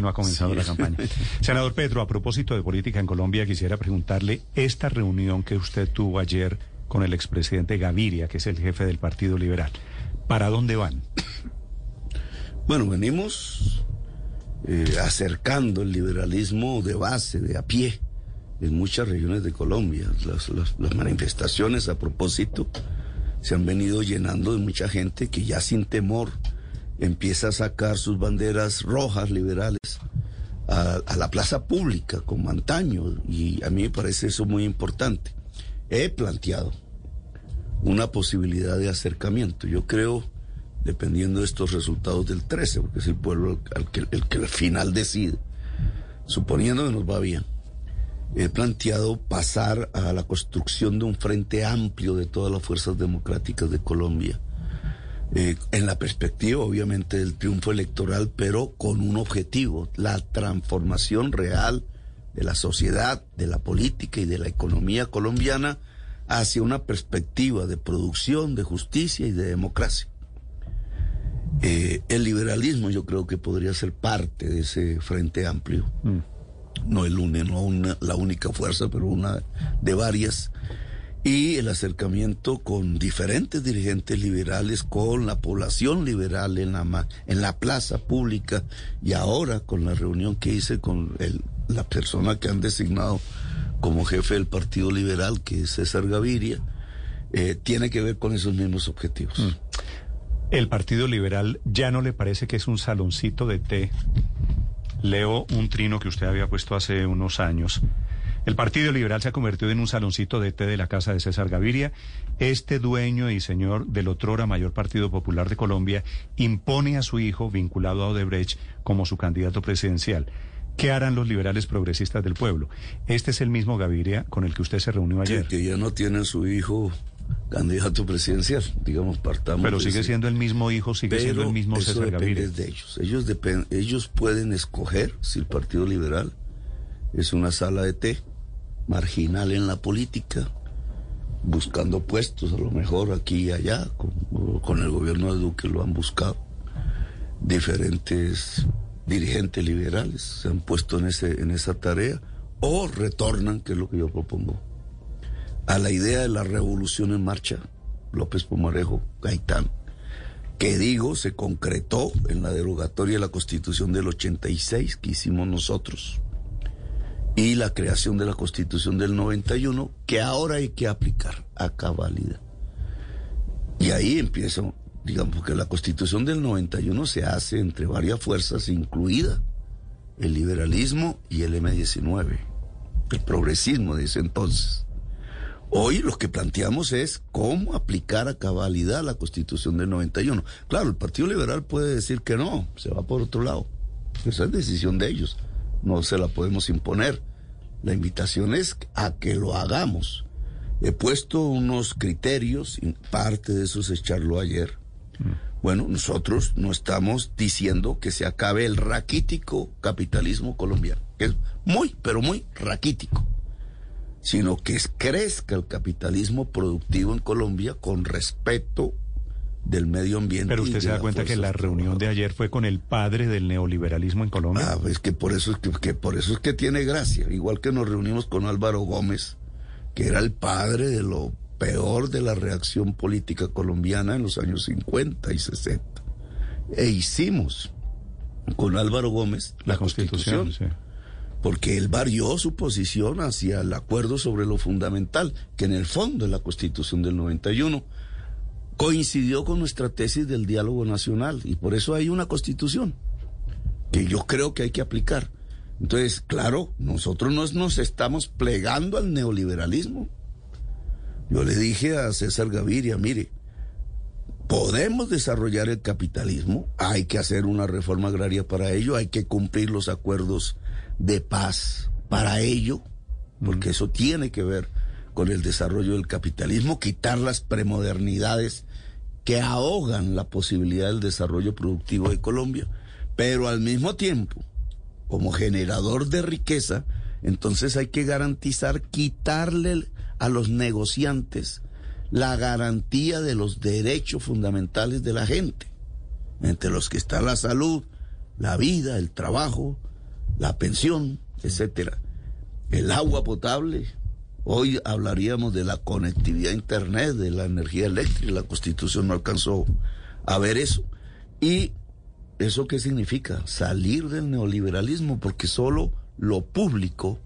no ha comenzado la campaña. Senador Pedro, a propósito de política en Colombia, quisiera preguntarle esta reunión que usted tuvo ayer con el expresidente Gaviria, que es el jefe del Partido Liberal. ¿Para dónde van? Bueno, venimos eh, acercando el liberalismo de base, de a pie, en muchas regiones de Colombia. Las, las manifestaciones a propósito se han venido llenando de mucha gente que ya sin temor empieza a sacar sus banderas rojas liberales a, la plaza pública como antaño y a mí me parece eso muy importante. He planteado una posibilidad de acercamiento. Yo creo, dependiendo de estos resultados del 13, porque es el pueblo el que, el que al final decide, suponiendo que nos va bien, he planteado pasar a la construcción de un frente amplio de todas las fuerzas democráticas de Colombia eh, en la perspectiva obviamente del triunfo electoral, pero con un objetivo, la transformación real de la sociedad, de la política y de la economía colombiana hacia una perspectiva de producción, de justicia y de democracia. Eh, el liberalismo yo creo que podría ser parte de ese frente amplio. Mm. No el UNE, no la única fuerza, pero una de varias y el acercamiento con diferentes dirigentes liberales, con la población liberal en la, en la plaza pública y ahora con la reunión que hice con el, la persona que han designado como jefe del Partido Liberal, que es César Gaviria, eh, tiene que ver con esos mismos objetivos. Mm. ¿El Partido Liberal ya no le parece que es un saloncito de té? Leo un trino que usted había puesto hace unos años el Partido Liberal se ha convertido en un saloncito de té de la casa de César Gaviria. Este dueño y señor del otrora mayor Partido Popular de Colombia impone a su hijo, vinculado a Odebrecht, como su candidato presidencial. ¿Qué harán los liberales progresistas del pueblo? Este es el mismo Gaviria con el que usted se reunió ayer. que ya no tiene a su hijo candidato presidencial, digamos, partamos. Pero sigue siendo el mismo hijo, sigue siendo el mismo César Gaviria. de ellos. Ellos, ellos pueden escoger si el Partido Liberal es una sala de té marginal en la política, buscando puestos, a lo mejor aquí y allá, con, el gobierno de Duque lo han buscado. Diferentes dirigentes liberales se han puesto en, ese, en esa tarea o retornan, que es lo que yo propongo, a la idea de la revolución en marcha, López Pomarejo, Gaitán, que digo, se concretó en la derogatoria de la Constitución del 86 que hicimos nosotros y la creación de la Constitución del 91, que ahora hay que aplicar a cabalidad. Y ahí empieza, digamos que la Constitución del 91 se hace entre varias fuerzas, incluida el liberalismo y el M19, el progresismo de ese entonces. Hoy lo que planteamos es cómo aplicar a cabalidad la Constitución del 91. Claro, el Partido Liberal puede decir que no, se va por otro lado. Esa es decisión de ellos no se la podemos imponer. La invitación es a que lo hagamos. He puesto unos criterios, y parte de eso se echarlo ayer. Bueno, nosotros no estamos diciendo que se acabe el raquítico capitalismo colombiano, que es muy, pero muy raquítico, sino que crezca el capitalismo productivo en Colombia con respeto del medio ambiente. Pero usted se da cuenta que la reunión de ayer fue con el padre del neoliberalismo en Colombia. Ah, es que por eso es que, por eso es que tiene gracia, igual que nos reunimos con Álvaro Gómez, que era el padre de lo peor de la reacción política colombiana en los años 50 y 60. E hicimos con Álvaro Gómez la, constitución, porque él varió su posición hacia el acuerdo sobre lo fundamental, que en el fondo es la constitución del 91 coincidió con nuestra tesis del diálogo nacional y por eso hay una constitución que yo creo que hay que aplicar. Entonces, claro, nosotros no nos estamos plegando al neoliberalismo. Yo le dije a César Gaviria, mire, podemos desarrollar el capitalismo, hay que hacer una reforma agraria para ello, hay que cumplir los acuerdos de paz para ello, porque eso tiene que ver con el desarrollo del capitalismo, quitar las premodernidades que ahogan la posibilidad del desarrollo productivo de Colombia, pero al mismo tiempo, como generador de riqueza, entonces hay que garantizar, quitarle a los negociantes la garantía de los derechos fundamentales de la gente, entre los que está la salud, la vida, el trabajo, la pensión, etcétera. El agua potable. Hoy hablaríamos de la conectividad a internet, de la energía eléctrica. La Constitución no alcanzó a ver eso. Y ¿Eso qué significa? Salir del neoliberalismo, porque solo lo público,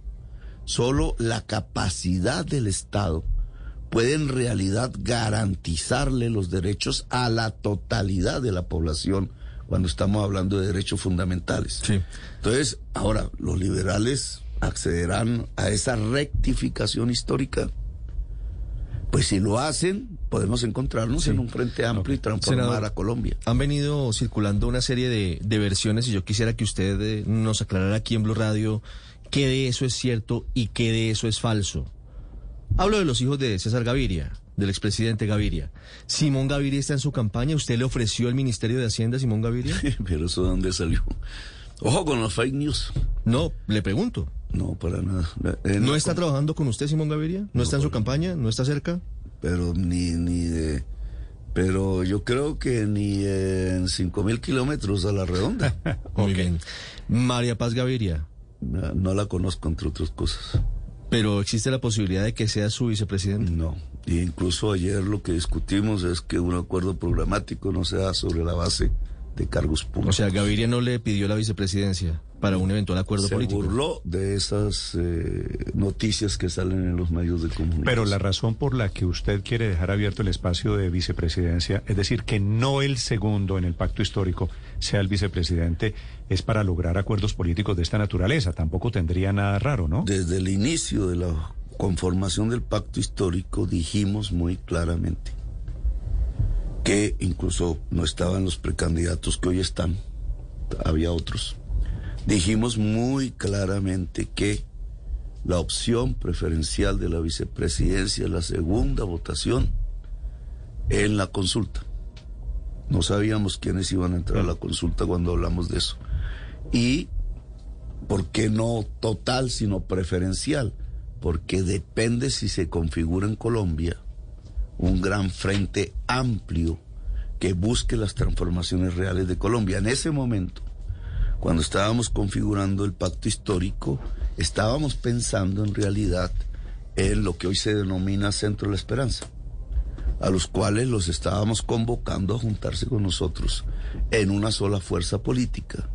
solo la capacidad del Estado puede en realidad garantizarle los derechos a la totalidad de la población cuando estamos hablando de derechos fundamentales. Entonces, ahora, los liberales accederán a esa rectificación histórica. Pues si lo hacen, podemos encontrarnos en un frente amplio y transformar a Colombia. Han venido circulando una serie de, versiones y yo quisiera que usted eh, nos aclarara aquí en Blue Radio qué de eso es cierto y qué de eso es falso. Hablo de los hijos de César Gaviria, del expresidente Gaviria. ¿Simón Gaviria está en su campaña? ¿Usted le ofreció el Ministerio de Hacienda a Simón Gaviria? Pero eso de dónde salió. Ojo con los fake news. No, le pregunto. No, para nada. Eh, ¿No, está trabajando con usted, Simón Gaviria? ¿No, está en su campaña? ¿No está cerca? Pero ni, ni de... Pero yo creo que ni en cinco mil kilómetros a la redonda. Muy bien. María Paz Gaviria. No, la conozco, entre otras cosas. Pero existe la posibilidad de que sea su vicepresidente. No. Y incluso ayer lo que discutimos es que un acuerdo programático no sea sobre la base de cargos públicos. O sea, Gaviria no le pidió la vicepresidencia para un eventual acuerdo político. Se burló de esas eh, noticias que salen en los medios de comunicación. Pero la razón por la que usted quiere dejar abierto el espacio de vicepresidencia, es decir, que no el segundo en el pacto histórico sea el vicepresidente, es para lograr acuerdos políticos de esta naturaleza. Tampoco tendría nada raro, ¿no? Desde el inicio de la conformación del pacto histórico dijimos muy claramente que incluso no estaban los precandidatos que hoy están, había otros. Dijimos muy claramente que la opción preferencial de la vicepresidencia es la segunda votación en la consulta. No sabíamos quiénes iban a entrar a la consulta cuando hablamos de eso. Y, ¿por qué no total, sino preferencial? Porque depende si se configura en Colombia un gran frente amplio que busque las transformaciones reales de Colombia. En ese momento, cuando estábamos configurando el pacto histórico, estábamos pensando en realidad en lo que hoy se denomina Centro de la Esperanza, a los cuales los estábamos convocando a juntarse con nosotros en una sola fuerza política.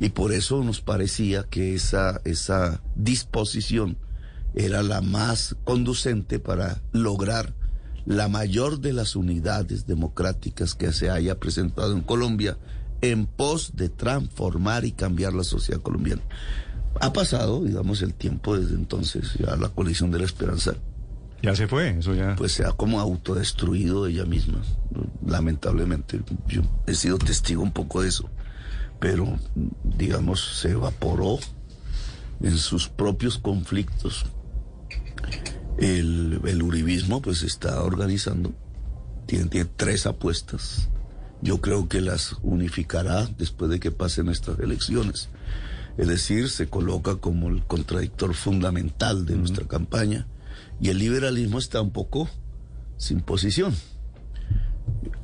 Y por eso nos parecía que esa, esa disposición era la más conducente para lograr la mayor de las unidades democráticas que se haya presentado en Colombia en pos de transformar y cambiar la sociedad colombiana. Ha pasado, digamos, el tiempo desde entonces, ya la coalición de la esperanza. Ya se fue, eso ya. Pues se ha como autodestruido ella misma, lamentablemente. Yo he sido testigo un poco de eso, pero, digamos, se evaporó en sus propios conflictos el, el uribismo pues está organizando, tiene, tiene tres apuestas. Yo creo que las unificará después de que pasen estas elecciones. Es decir, se coloca como el contradictor fundamental de nuestra campaña y el liberalismo está un poco sin posición.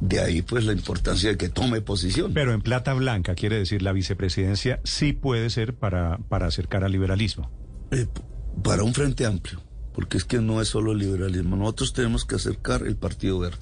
De ahí pues la importancia de que tome posición. Pero en plata blanca, quiere decir, la vicepresidencia sí puede ser para, para acercar al liberalismo. Eh, para un frente amplio porque es que no es solo liberalismo, nosotros tenemos que acercar el Partido Verde.